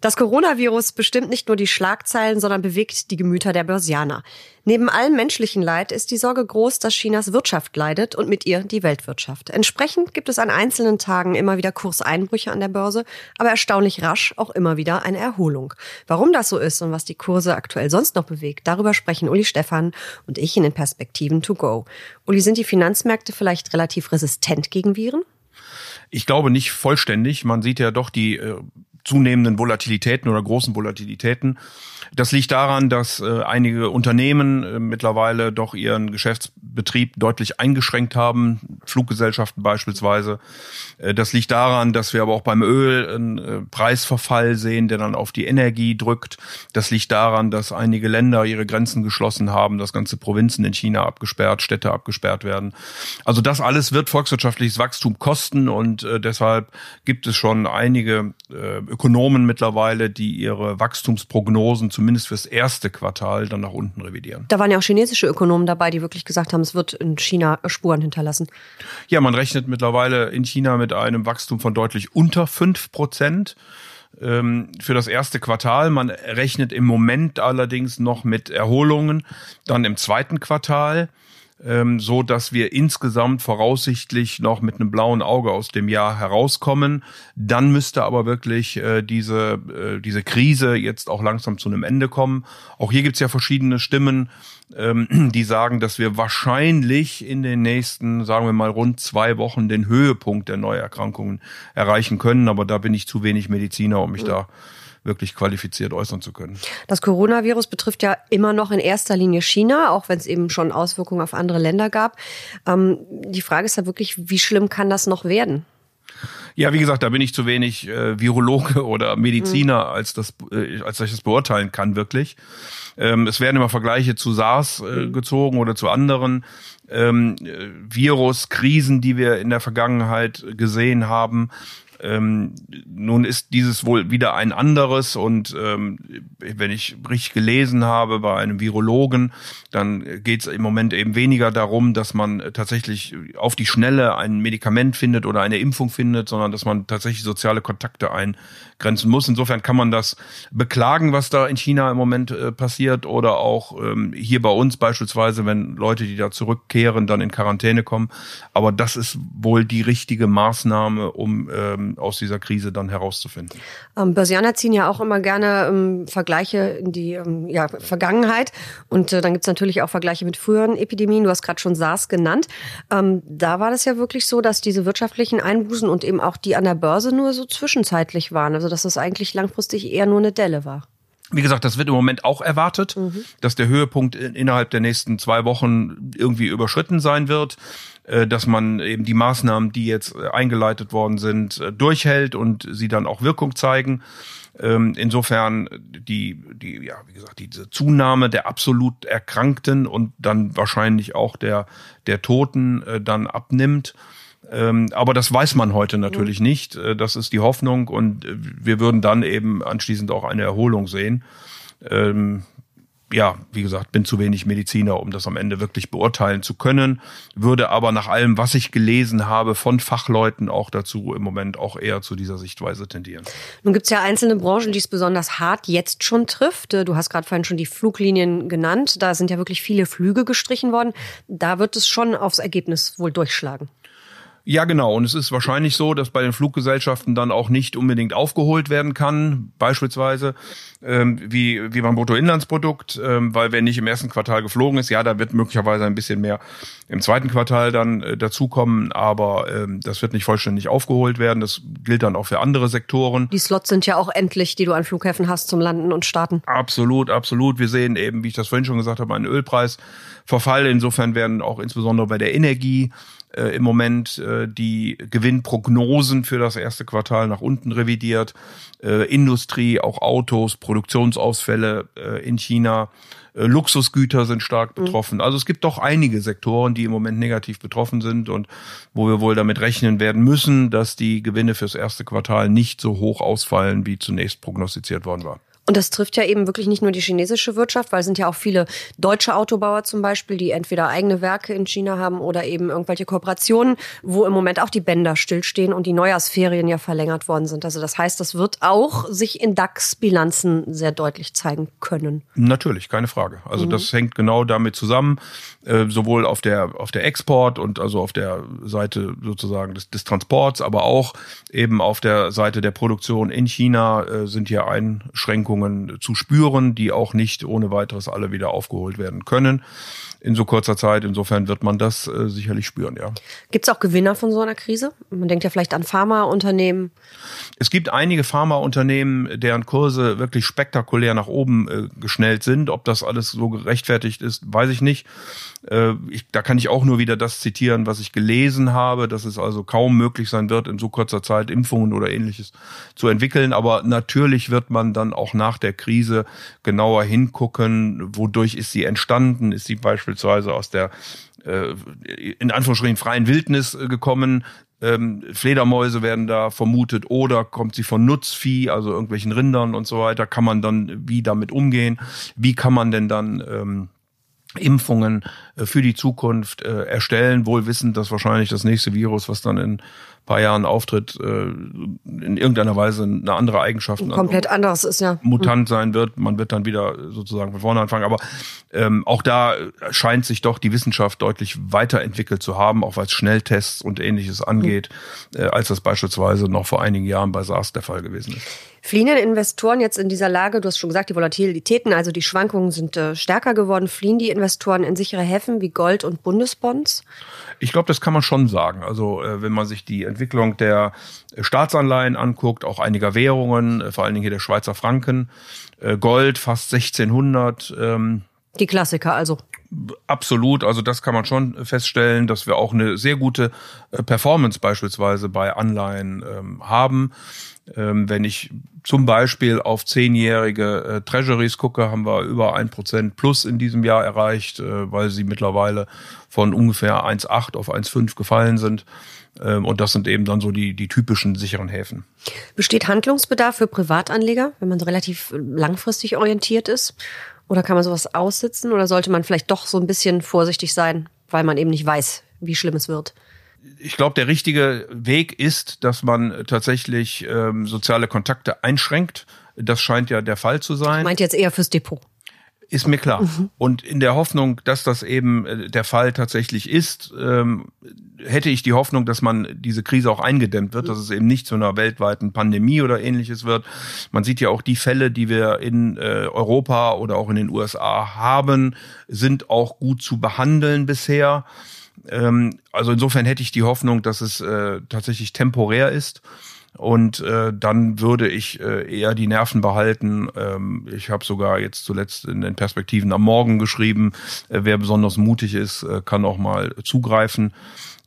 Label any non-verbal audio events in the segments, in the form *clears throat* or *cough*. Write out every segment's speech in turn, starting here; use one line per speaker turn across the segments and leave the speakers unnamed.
Das Coronavirus bestimmt nicht nur die Schlagzeilen, sondern bewegt die Gemüter der Börsianer. Neben allem menschlichen Leid ist die Sorge groß, dass Chinas Wirtschaft leidet und mit ihr die Weltwirtschaft. Entsprechend gibt es an einzelnen Tagen immer wieder Kurseinbrüche an der Börse, aber erstaunlich rasch auch immer wieder eine Erholung. Warum das so ist und was die Kurse aktuell sonst noch bewegt, darüber sprechen Uli Stefan und ich in den Perspektiven to go. Uli, sind die Finanzmärkte vielleicht relativ resistent gegen Viren?
Ich glaube nicht vollständig. Man sieht ja doch die äh, zunehmenden Volatilitäten oder großen Volatilitäten. Das liegt daran, dass äh, einige Unternehmen äh, mittlerweile doch ihren Geschäftsbetrieb deutlich eingeschränkt haben, Fluggesellschaften beispielsweise. Äh, das liegt daran, dass wir aber auch beim Öl einen äh, Preisverfall sehen, der dann auf die Energie drückt. Das liegt daran, dass einige Länder ihre Grenzen geschlossen haben, dass ganze Provinzen in China abgesperrt, Städte abgesperrt werden. Also das alles wird volkswirtschaftliches Wachstum kosten und äh, deshalb gibt es schon einige äh, Ökonomen mittlerweile, die ihre Wachstumsprognosen zumindest fürs erste Quartal dann nach unten revidieren.
Da waren ja auch chinesische Ökonomen dabei, die wirklich gesagt haben, es wird in China Spuren hinterlassen.
Ja, man rechnet mittlerweile in China mit einem Wachstum von deutlich unter fünf Prozent ähm, für das erste Quartal. Man rechnet im Moment allerdings noch mit Erholungen dann im zweiten Quartal ähm, so dass wir insgesamt voraussichtlich noch mit einem blauen Auge aus dem Jahr herauskommen. Dann müsste aber wirklich äh, diese, äh, diese Krise jetzt auch langsam zu einem Ende kommen. Auch hier gibt's ja verschiedene Stimmen, ähm, *clears throat* die sagen, dass wir wahrscheinlich in den nächsten, sagen wir mal, rund zwei Wochen den Höhepunkt der Neuerkrankungen erreichen können. Aber da bin ich zu wenig Mediziner, um mich mhm. da wirklich qualifiziert äußern zu können.
Das Coronavirus betrifft ja immer noch in erster Linie China, auch wenn es eben schon Auswirkungen auf andere Länder gab. Ähm, die Frage ist ja wirklich, wie schlimm kann das noch werden?
Ja, wie gesagt, da bin ich zu wenig äh, Virologe oder Mediziner, mhm. als das, äh, als ich das beurteilen kann wirklich. Ähm, es werden immer Vergleiche zu SARS äh, mhm. gezogen oder zu anderen ähm, äh, Viruskrisen, die wir in der Vergangenheit gesehen haben. Ähm, nun ist dieses wohl wieder ein anderes und ähm, wenn ich richtig gelesen habe bei einem Virologen, dann geht es im Moment eben weniger darum, dass man tatsächlich auf die Schnelle ein Medikament findet oder eine Impfung findet, sondern dass man tatsächlich soziale Kontakte eingrenzen muss. Insofern kann man das beklagen, was da in China im Moment äh, passiert oder auch ähm, hier bei uns beispielsweise, wenn Leute, die da zurückkehren, dann in Quarantäne kommen. Aber das ist wohl die richtige Maßnahme, um ähm, aus dieser Krise dann herauszufinden.
Ähm, Börsianer ziehen ja auch immer gerne ähm, Vergleiche in die ähm, ja, Vergangenheit. Und äh, dann gibt's natürlich auch Vergleiche mit früheren Epidemien. Du hast gerade schon SARS genannt. Ähm, da war das ja wirklich so, dass diese wirtschaftlichen Einbußen und eben auch die an der Börse nur so zwischenzeitlich waren. Also dass das eigentlich langfristig eher nur eine Delle war.
Wie gesagt, das wird im Moment auch erwartet, mhm. dass der Höhepunkt innerhalb der nächsten zwei Wochen irgendwie überschritten sein wird. Äh, dass man eben die Maßnahmen, die jetzt äh, eingeleitet worden sind, äh, durchhält und sie dann auch Wirkung zeigen. Ähm, insofern die, die, ja, wie gesagt, diese Zunahme der absolut Erkrankten und dann wahrscheinlich auch der, der Toten dann abnimmt. Ähm, aber das weiß man heute natürlich nicht. Das ist die Hoffnung und wir würden dann eben anschließend auch eine Erholung sehen. Ähm, ja, wie gesagt, bin zu wenig Mediziner, um das am Ende wirklich beurteilen zu können, würde aber nach allem, was ich gelesen habe von Fachleuten auch dazu im Moment auch eher zu dieser Sichtweise tendieren.
Nun gibt es ja einzelne Branchen, die es besonders hart jetzt schon trifft. Du hast gerade vorhin schon die Fluglinien genannt. Da sind ja wirklich viele Flüge gestrichen worden. Da wird es schon aufs Ergebnis wohl durchschlagen.
Ja, genau. Und es ist wahrscheinlich so, dass bei den Fluggesellschaften dann auch nicht unbedingt aufgeholt werden kann, beispielsweise ähm, wie, wie beim Bruttoinlandsprodukt, ähm, weil wenn nicht im ersten Quartal geflogen ist, ja, da wird möglicherweise ein bisschen mehr im zweiten Quartal dann äh, dazukommen, aber ähm, das wird nicht vollständig aufgeholt werden. Das gilt dann auch für andere Sektoren.
Die Slots sind ja auch endlich, die du an Flughäfen hast zum Landen und Starten.
Absolut, absolut. Wir sehen eben, wie ich das vorhin schon gesagt habe, einen Ölpreisverfall. Insofern werden auch insbesondere bei der Energie äh, im Moment äh, die Gewinnprognosen für das erste Quartal nach unten revidiert. Äh, Industrie, auch Autos, Produktionsausfälle äh, in China. Äh, Luxusgüter sind stark mhm. betroffen. Also es gibt doch einige Sektoren, die im Moment negativ betroffen sind und wo wir wohl damit rechnen werden müssen, dass die Gewinne fürs erste Quartal nicht so hoch ausfallen, wie zunächst prognostiziert worden war.
Und das trifft ja eben wirklich nicht nur die chinesische Wirtschaft, weil es sind ja auch viele deutsche Autobauer zum Beispiel, die entweder eigene Werke in China haben oder eben irgendwelche Kooperationen, wo im Moment auch die Bänder stillstehen und die Neujahrsferien ja verlängert worden sind. Also das heißt, das wird auch sich in DAX-Bilanzen sehr deutlich zeigen können.
Natürlich, keine Frage. Also mhm. das hängt genau damit zusammen, äh, sowohl auf der auf der Export und also auf der Seite sozusagen des, des Transports, aber auch eben auf der Seite der Produktion in China äh, sind hier Einschränkungen zu spüren, die auch nicht ohne weiteres alle wieder aufgeholt werden können in so kurzer Zeit. Insofern wird man das äh, sicherlich spüren, ja.
Gibt es auch Gewinner von so einer Krise? Man denkt ja vielleicht an Pharmaunternehmen.
Es gibt einige Pharmaunternehmen, deren Kurse wirklich spektakulär nach oben äh, geschnellt sind. Ob das alles so gerechtfertigt ist, weiß ich nicht. Äh, ich, da kann ich auch nur wieder das zitieren, was ich gelesen habe, dass es also kaum möglich sein wird, in so kurzer Zeit Impfungen oder ähnliches zu entwickeln. Aber natürlich wird man dann auch nach der Krise genauer hingucken, wodurch ist sie entstanden, ist sie beispielsweise beispielsweise aus der äh, in Anführungsstrichen freien Wildnis äh, gekommen. Ähm, Fledermäuse werden da vermutet oder kommt sie von Nutzvieh, also irgendwelchen Rindern und so weiter. Kann man dann wie damit umgehen? Wie kann man denn dann ähm, Impfungen äh, für die Zukunft äh, erstellen, wohl wissend, dass wahrscheinlich das nächste Virus, was dann in paar Jahren auftritt, äh, in irgendeiner Weise eine andere Eigenschaft.
Komplett anderes ist ja.
Mutant sein wird. Man wird dann wieder sozusagen von vorne anfangen. Aber ähm, auch da scheint sich doch die Wissenschaft deutlich weiterentwickelt zu haben, auch was Schnelltests und ähnliches angeht, äh, als das beispielsweise noch vor einigen Jahren bei SARS der Fall gewesen ist.
Fliehen denn Investoren jetzt in dieser Lage? Du hast schon gesagt, die Volatilitäten, also die Schwankungen sind äh, stärker geworden. Fliehen die Investoren in sichere Häfen wie Gold und Bundesbonds?
Ich glaube, das kann man schon sagen. Also äh, wenn man sich die Entwicklung der Staatsanleihen anguckt, auch einiger Währungen, äh, vor allen Dingen hier der Schweizer Franken, äh, Gold fast 1600. Ähm,
die Klassiker also.
Absolut, also das kann man schon feststellen, dass wir auch eine sehr gute äh, Performance beispielsweise bei Anleihen ähm, haben. Ähm, wenn ich zum Beispiel auf zehnjährige äh, Treasuries gucke, haben wir über ein Prozent plus in diesem Jahr erreicht, äh, weil sie mittlerweile von ungefähr 1,8 auf 1,5 gefallen sind. Ähm, und das sind eben dann so die, die typischen sicheren Häfen.
Besteht Handlungsbedarf für Privatanleger, wenn man so relativ langfristig orientiert ist? Oder kann man sowas aussitzen? Oder sollte man vielleicht doch so ein bisschen vorsichtig sein, weil man eben nicht weiß, wie schlimm es wird?
Ich glaube, der richtige Weg ist, dass man tatsächlich ähm, soziale Kontakte einschränkt. Das scheint ja der Fall zu sein.
Meint jetzt eher fürs Depot.
Ist mir klar. Mhm. Und in der Hoffnung, dass das eben äh, der Fall tatsächlich ist, ähm, hätte ich die Hoffnung, dass man diese Krise auch eingedämmt wird, dass es eben nicht zu einer weltweiten Pandemie oder ähnliches wird. Man sieht ja auch die Fälle, die wir in äh, Europa oder auch in den USA haben, sind auch gut zu behandeln bisher. Ähm, also insofern hätte ich die Hoffnung, dass es äh, tatsächlich temporär ist. Und äh, dann würde ich äh, eher die Nerven behalten. Ähm, ich habe sogar jetzt zuletzt in den Perspektiven am Morgen geschrieben, äh, wer besonders mutig ist, äh, kann auch mal zugreifen.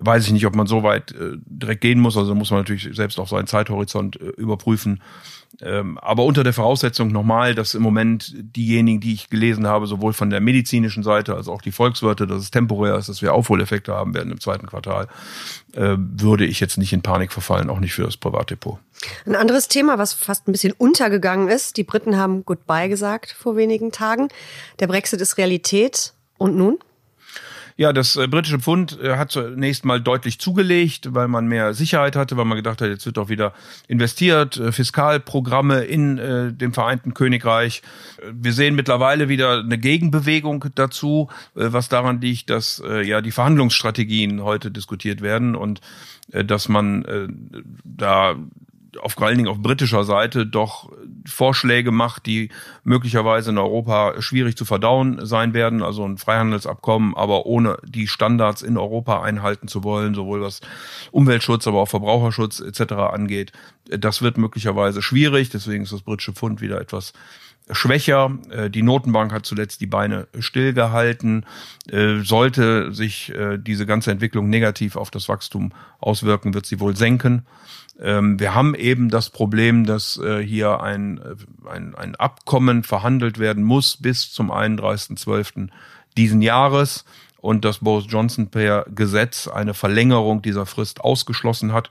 Weiß ich nicht, ob man so weit äh, direkt gehen muss. Also muss man natürlich selbst auch seinen Zeithorizont äh, überprüfen. Ähm, aber unter der Voraussetzung nochmal, dass im Moment diejenigen, die ich gelesen habe, sowohl von der medizinischen Seite als auch die Volkswirte, dass es temporär ist, dass wir Aufholeffekte haben werden im zweiten Quartal, äh, würde ich jetzt nicht in Panik verfallen, auch nicht für das Privatdepot.
Ein anderes Thema, was fast ein bisschen untergegangen ist, die Briten haben Goodbye gesagt vor wenigen Tagen. Der Brexit ist Realität. Und nun?
Ja, das äh, britische Pfund äh, hat zunächst mal deutlich zugelegt, weil man mehr Sicherheit hatte, weil man gedacht hat, jetzt wird doch wieder investiert, äh, Fiskalprogramme in äh, dem Vereinten Königreich. Wir sehen mittlerweile wieder eine Gegenbewegung dazu, äh, was daran liegt, dass äh, ja die Verhandlungsstrategien heute diskutiert werden und äh, dass man äh, da auf vor allen Dingen auf britischer Seite doch Vorschläge macht, die möglicherweise in Europa schwierig zu verdauen sein werden. Also ein Freihandelsabkommen, aber ohne die Standards in Europa einhalten zu wollen, sowohl was Umweltschutz, aber auch Verbraucherschutz etc. angeht. Das wird möglicherweise schwierig. Deswegen ist das britische Pfund wieder etwas schwächer. Äh, die Notenbank hat zuletzt die Beine stillgehalten. Äh, sollte sich äh, diese ganze Entwicklung negativ auf das Wachstum auswirken, wird sie wohl senken. Ähm, wir haben eben das Problem, dass hier ein, ein, ein Abkommen verhandelt werden muss bis zum 31.12. diesen Jahres und dass Boris Johnson per Gesetz eine Verlängerung dieser Frist ausgeschlossen hat.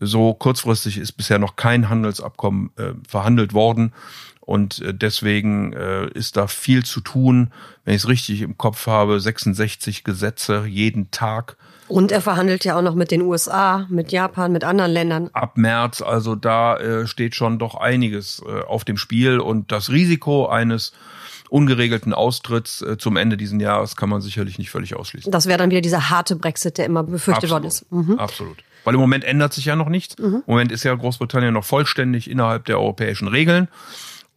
So kurzfristig ist bisher noch kein Handelsabkommen äh, verhandelt worden. Und äh, deswegen äh, ist da viel zu tun. Wenn ich es richtig im Kopf habe, 66 Gesetze jeden Tag.
Und er verhandelt ja auch noch mit den USA, mit Japan, mit anderen Ländern.
Ab März, also da äh, steht schon doch einiges äh, auf dem Spiel. Und das Risiko eines ungeregelten Austritts äh, zum Ende dieses Jahres kann man sicherlich nicht völlig ausschließen.
Das wäre dann wieder dieser harte Brexit, der immer befürchtet
Absolut.
worden ist. Mhm.
Absolut. Weil im Moment ändert sich ja noch nichts. Mhm. Im Moment ist ja Großbritannien noch vollständig innerhalb der europäischen Regeln.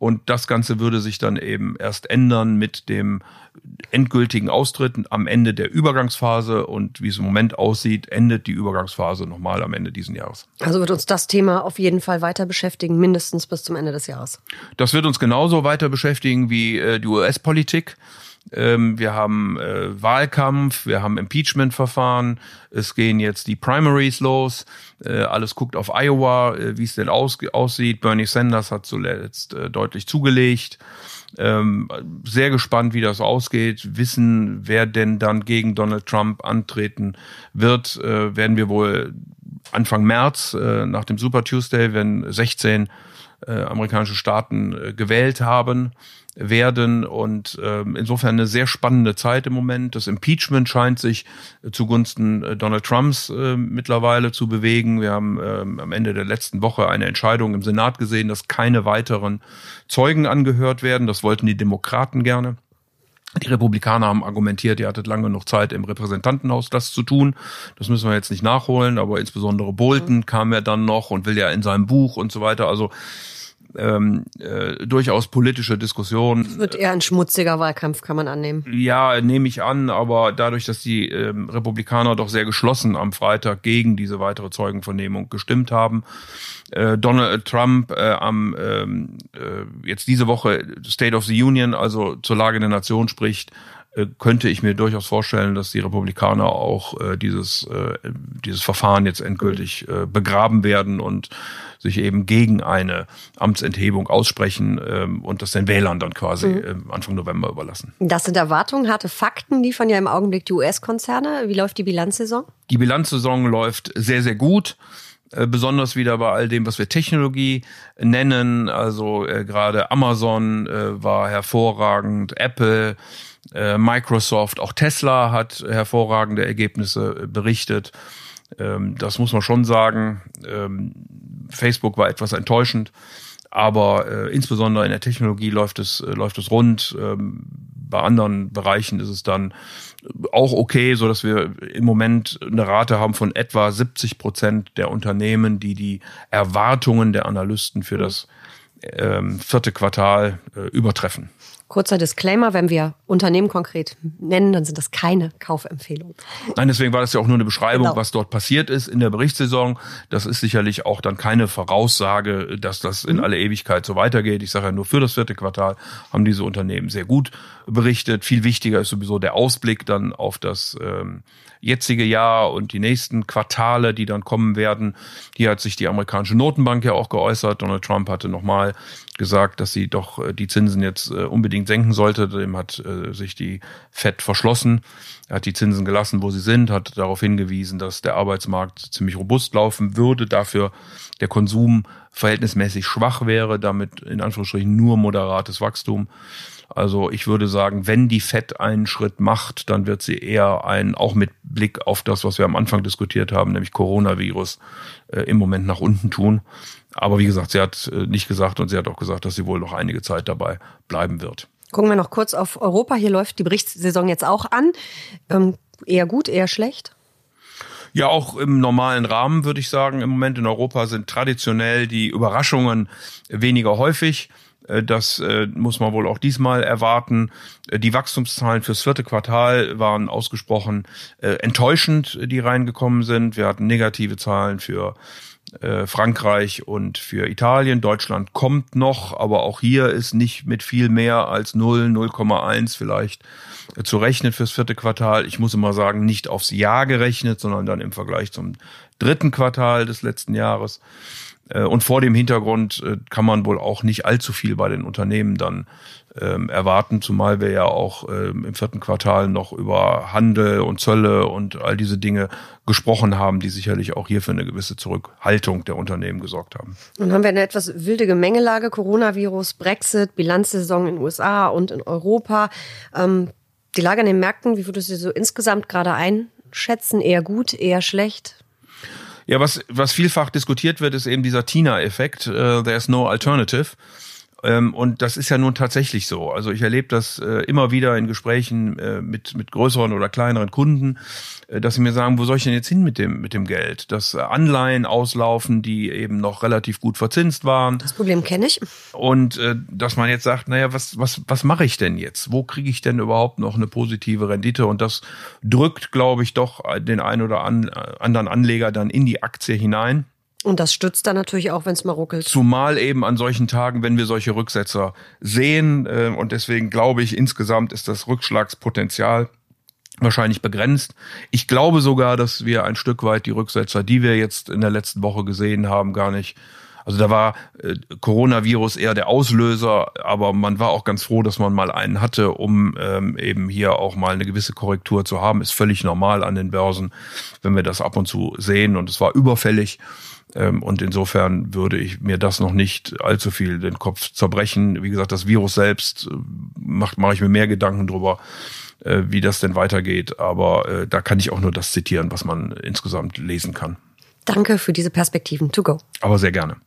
Und das Ganze würde sich dann eben erst ändern mit dem endgültigen Austritt am Ende der Übergangsphase. Und wie es im Moment aussieht, endet die Übergangsphase nochmal am Ende dieses Jahres.
Also wird uns das Thema auf jeden Fall weiter beschäftigen, mindestens bis zum Ende des Jahres.
Das wird uns genauso weiter beschäftigen wie äh, die US-Politik. Ähm, wir haben äh, Wahlkampf, wir haben Impeachment-Verfahren, es gehen jetzt die Primaries los, äh, alles guckt auf Iowa, äh, wie es denn aus, aussieht. Bernie Sanders hat zuletzt äh, deutlich zugelegt. Ähm, sehr gespannt, wie das ausgeht. Wissen, wer denn dann gegen Donald Trump antreten wird, äh, werden wir wohl Anfang März äh, nach dem Super Tuesday, wenn 16 äh, amerikanische Staaten äh, gewählt haben werden und äh, insofern eine sehr spannende Zeit im Moment. Das Impeachment scheint sich äh, zugunsten äh, Donald Trumps äh, mittlerweile zu bewegen. Wir haben äh, am Ende der letzten Woche eine Entscheidung im Senat gesehen, dass keine weiteren Zeugen angehört werden. Das wollten die Demokraten gerne. Die Republikaner haben argumentiert, ihr hattet lange noch Zeit im Repräsentantenhaus das zu tun. Das müssen wir jetzt nicht nachholen, aber insbesondere Bolton kam ja dann noch und will ja in seinem Buch und so weiter. Also ähm, äh, durchaus politische Diskussion.
Es wird eher ein schmutziger Wahlkampf, kann man annehmen.
Ja, nehme ich an, aber dadurch, dass die ähm, Republikaner doch sehr geschlossen am Freitag gegen diese weitere Zeugenvernehmung gestimmt haben, äh, Donald Trump äh, am ähm, äh, jetzt diese Woche State of the Union, also zur Lage der Nation spricht, könnte ich mir durchaus vorstellen, dass die Republikaner auch äh, dieses, äh, dieses Verfahren jetzt endgültig äh, begraben werden und sich eben gegen eine Amtsenthebung aussprechen ähm, und das den Wählern dann quasi mhm. äh, Anfang November überlassen.
Das sind Erwartungen, harte Fakten liefern ja im Augenblick die US-Konzerne. Wie läuft die Bilanzsaison?
Die Bilanzsaison läuft sehr, sehr gut äh, besonders wieder bei all dem, was wir Technologie nennen. Also äh, gerade Amazon äh, war hervorragend, Apple, äh, Microsoft, auch Tesla hat hervorragende Ergebnisse äh, berichtet. Ähm, das muss man schon sagen. Ähm, Facebook war etwas enttäuschend, aber äh, insbesondere in der Technologie läuft es, äh, läuft es rund. Ähm, bei anderen Bereichen ist es dann auch okay, so dass wir im Moment eine Rate haben von etwa 70 Prozent der Unternehmen, die die Erwartungen der Analysten für das ähm, vierte Quartal äh, übertreffen.
Kurzer Disclaimer, wenn wir Unternehmen konkret nennen, dann sind das keine Kaufempfehlungen.
Nein, deswegen war das ja auch nur eine Beschreibung, genau. was dort passiert ist in der Berichtssaison. Das ist sicherlich auch dann keine Voraussage, dass das in mhm. alle Ewigkeit so weitergeht. Ich sage ja nur, für das vierte Quartal haben diese Unternehmen sehr gut berichtet. Viel wichtiger ist sowieso der Ausblick dann auf das ähm, jetzige Jahr und die nächsten Quartale, die dann kommen werden. Hier hat sich die amerikanische Notenbank ja auch geäußert. Donald Trump hatte nochmal gesagt, dass sie doch äh, die Zinsen jetzt äh, unbedingt senken sollte. Dem hat äh, sich die Fed verschlossen. Er hat die Zinsen gelassen, wo sie sind, hat darauf hingewiesen, dass der Arbeitsmarkt ziemlich robust laufen würde, dafür der Konsum verhältnismäßig schwach wäre, damit in Anführungsstrichen nur moderates Wachstum. Also ich würde sagen, wenn die FED einen Schritt macht, dann wird sie eher ein, auch mit Blick auf das, was wir am Anfang diskutiert haben, nämlich Coronavirus, äh, im Moment nach unten tun. Aber wie gesagt, sie hat äh, nicht gesagt und sie hat auch gesagt, dass sie wohl noch einige Zeit dabei bleiben wird.
Gucken wir noch kurz auf Europa. Hier läuft die Berichtssaison jetzt auch an. Ähm, eher gut, eher schlecht?
Ja, auch im normalen Rahmen würde ich sagen. Im Moment in Europa sind traditionell die Überraschungen weniger häufig. Äh, das äh, muss man wohl auch diesmal erwarten. Äh, die Wachstumszahlen fürs vierte Quartal waren ausgesprochen enttäuschend, die reingekommen sind. Wir hatten negative Zahlen für Frankreich und für Italien. Deutschland kommt noch, aber auch hier ist nicht mit viel mehr als 0, 0,1 vielleicht zu rechnen fürs vierte Quartal. Ich muss immer sagen, nicht aufs Jahr gerechnet, sondern dann im Vergleich zum dritten Quartal des letzten Jahres. Äh, und vor dem Hintergrund äh, kann man wohl auch nicht allzu viel bei den Unternehmen dann ähm, erwarten, zumal wir ja auch ähm, im vierten Quartal noch über Handel und Zölle und all diese Dinge gesprochen haben, die sicherlich auch hier für eine gewisse Zurückhaltung der Unternehmen gesorgt haben.
Nun haben wir eine etwas wilde Gemengelage, Coronavirus, Brexit, Bilanzsaison in den USA und in Europa. Ähm, die Lage an den Märkten, wie würdest du sie so insgesamt gerade einschätzen? Eher gut, eher schlecht?
Ja, was, was vielfach diskutiert wird, ist eben dieser Tina-Effekt. Uh, there's no alternative. Ähm, und das ist ja nun tatsächlich so. Also ich erlebe das äh, immer wieder in Gesprächen äh, mit, mit größeren oder kleineren Kunden, äh, dass sie mir sagen, wo soll ich denn jetzt hin mit dem, mit dem Geld? Dass Anleihen auslaufen, die eben noch relativ gut verzinst waren.
Das Problem kenne ich.
Und dass man jetzt sagt, naja, was, was, was mache ich denn jetzt? Wo kriege ich denn überhaupt noch eine positive Rendite? Und das drückt, glaube ich, doch den einen oder an, anderen Anleger dann in die Aktie hinein.
Und das stützt dann natürlich auch, wenn es mal ruckelt.
Zumal eben an solchen Tagen, wenn wir solche Rücksetzer sehen. Äh, und deswegen glaube ich, insgesamt ist das Rückschlagspotenzial wahrscheinlich begrenzt. Ich glaube sogar, dass wir ein Stück weit die Rücksetzer, die wir jetzt in der letzten Woche gesehen haben, gar nicht also da war äh, Coronavirus eher der Auslöser, aber man war auch ganz froh, dass man mal einen hatte, um ähm, eben hier auch mal eine gewisse Korrektur zu haben. Ist völlig normal an den Börsen, wenn wir das ab und zu sehen und es war überfällig. Ähm, und insofern würde ich mir das noch nicht allzu viel den Kopf zerbrechen. Wie gesagt, das Virus selbst äh, macht, mache ich mir mehr Gedanken drüber, äh, wie das denn weitergeht. Aber äh, da kann ich auch nur das zitieren, was man insgesamt lesen kann.
Danke für diese Perspektiven to go.
Aber sehr gerne.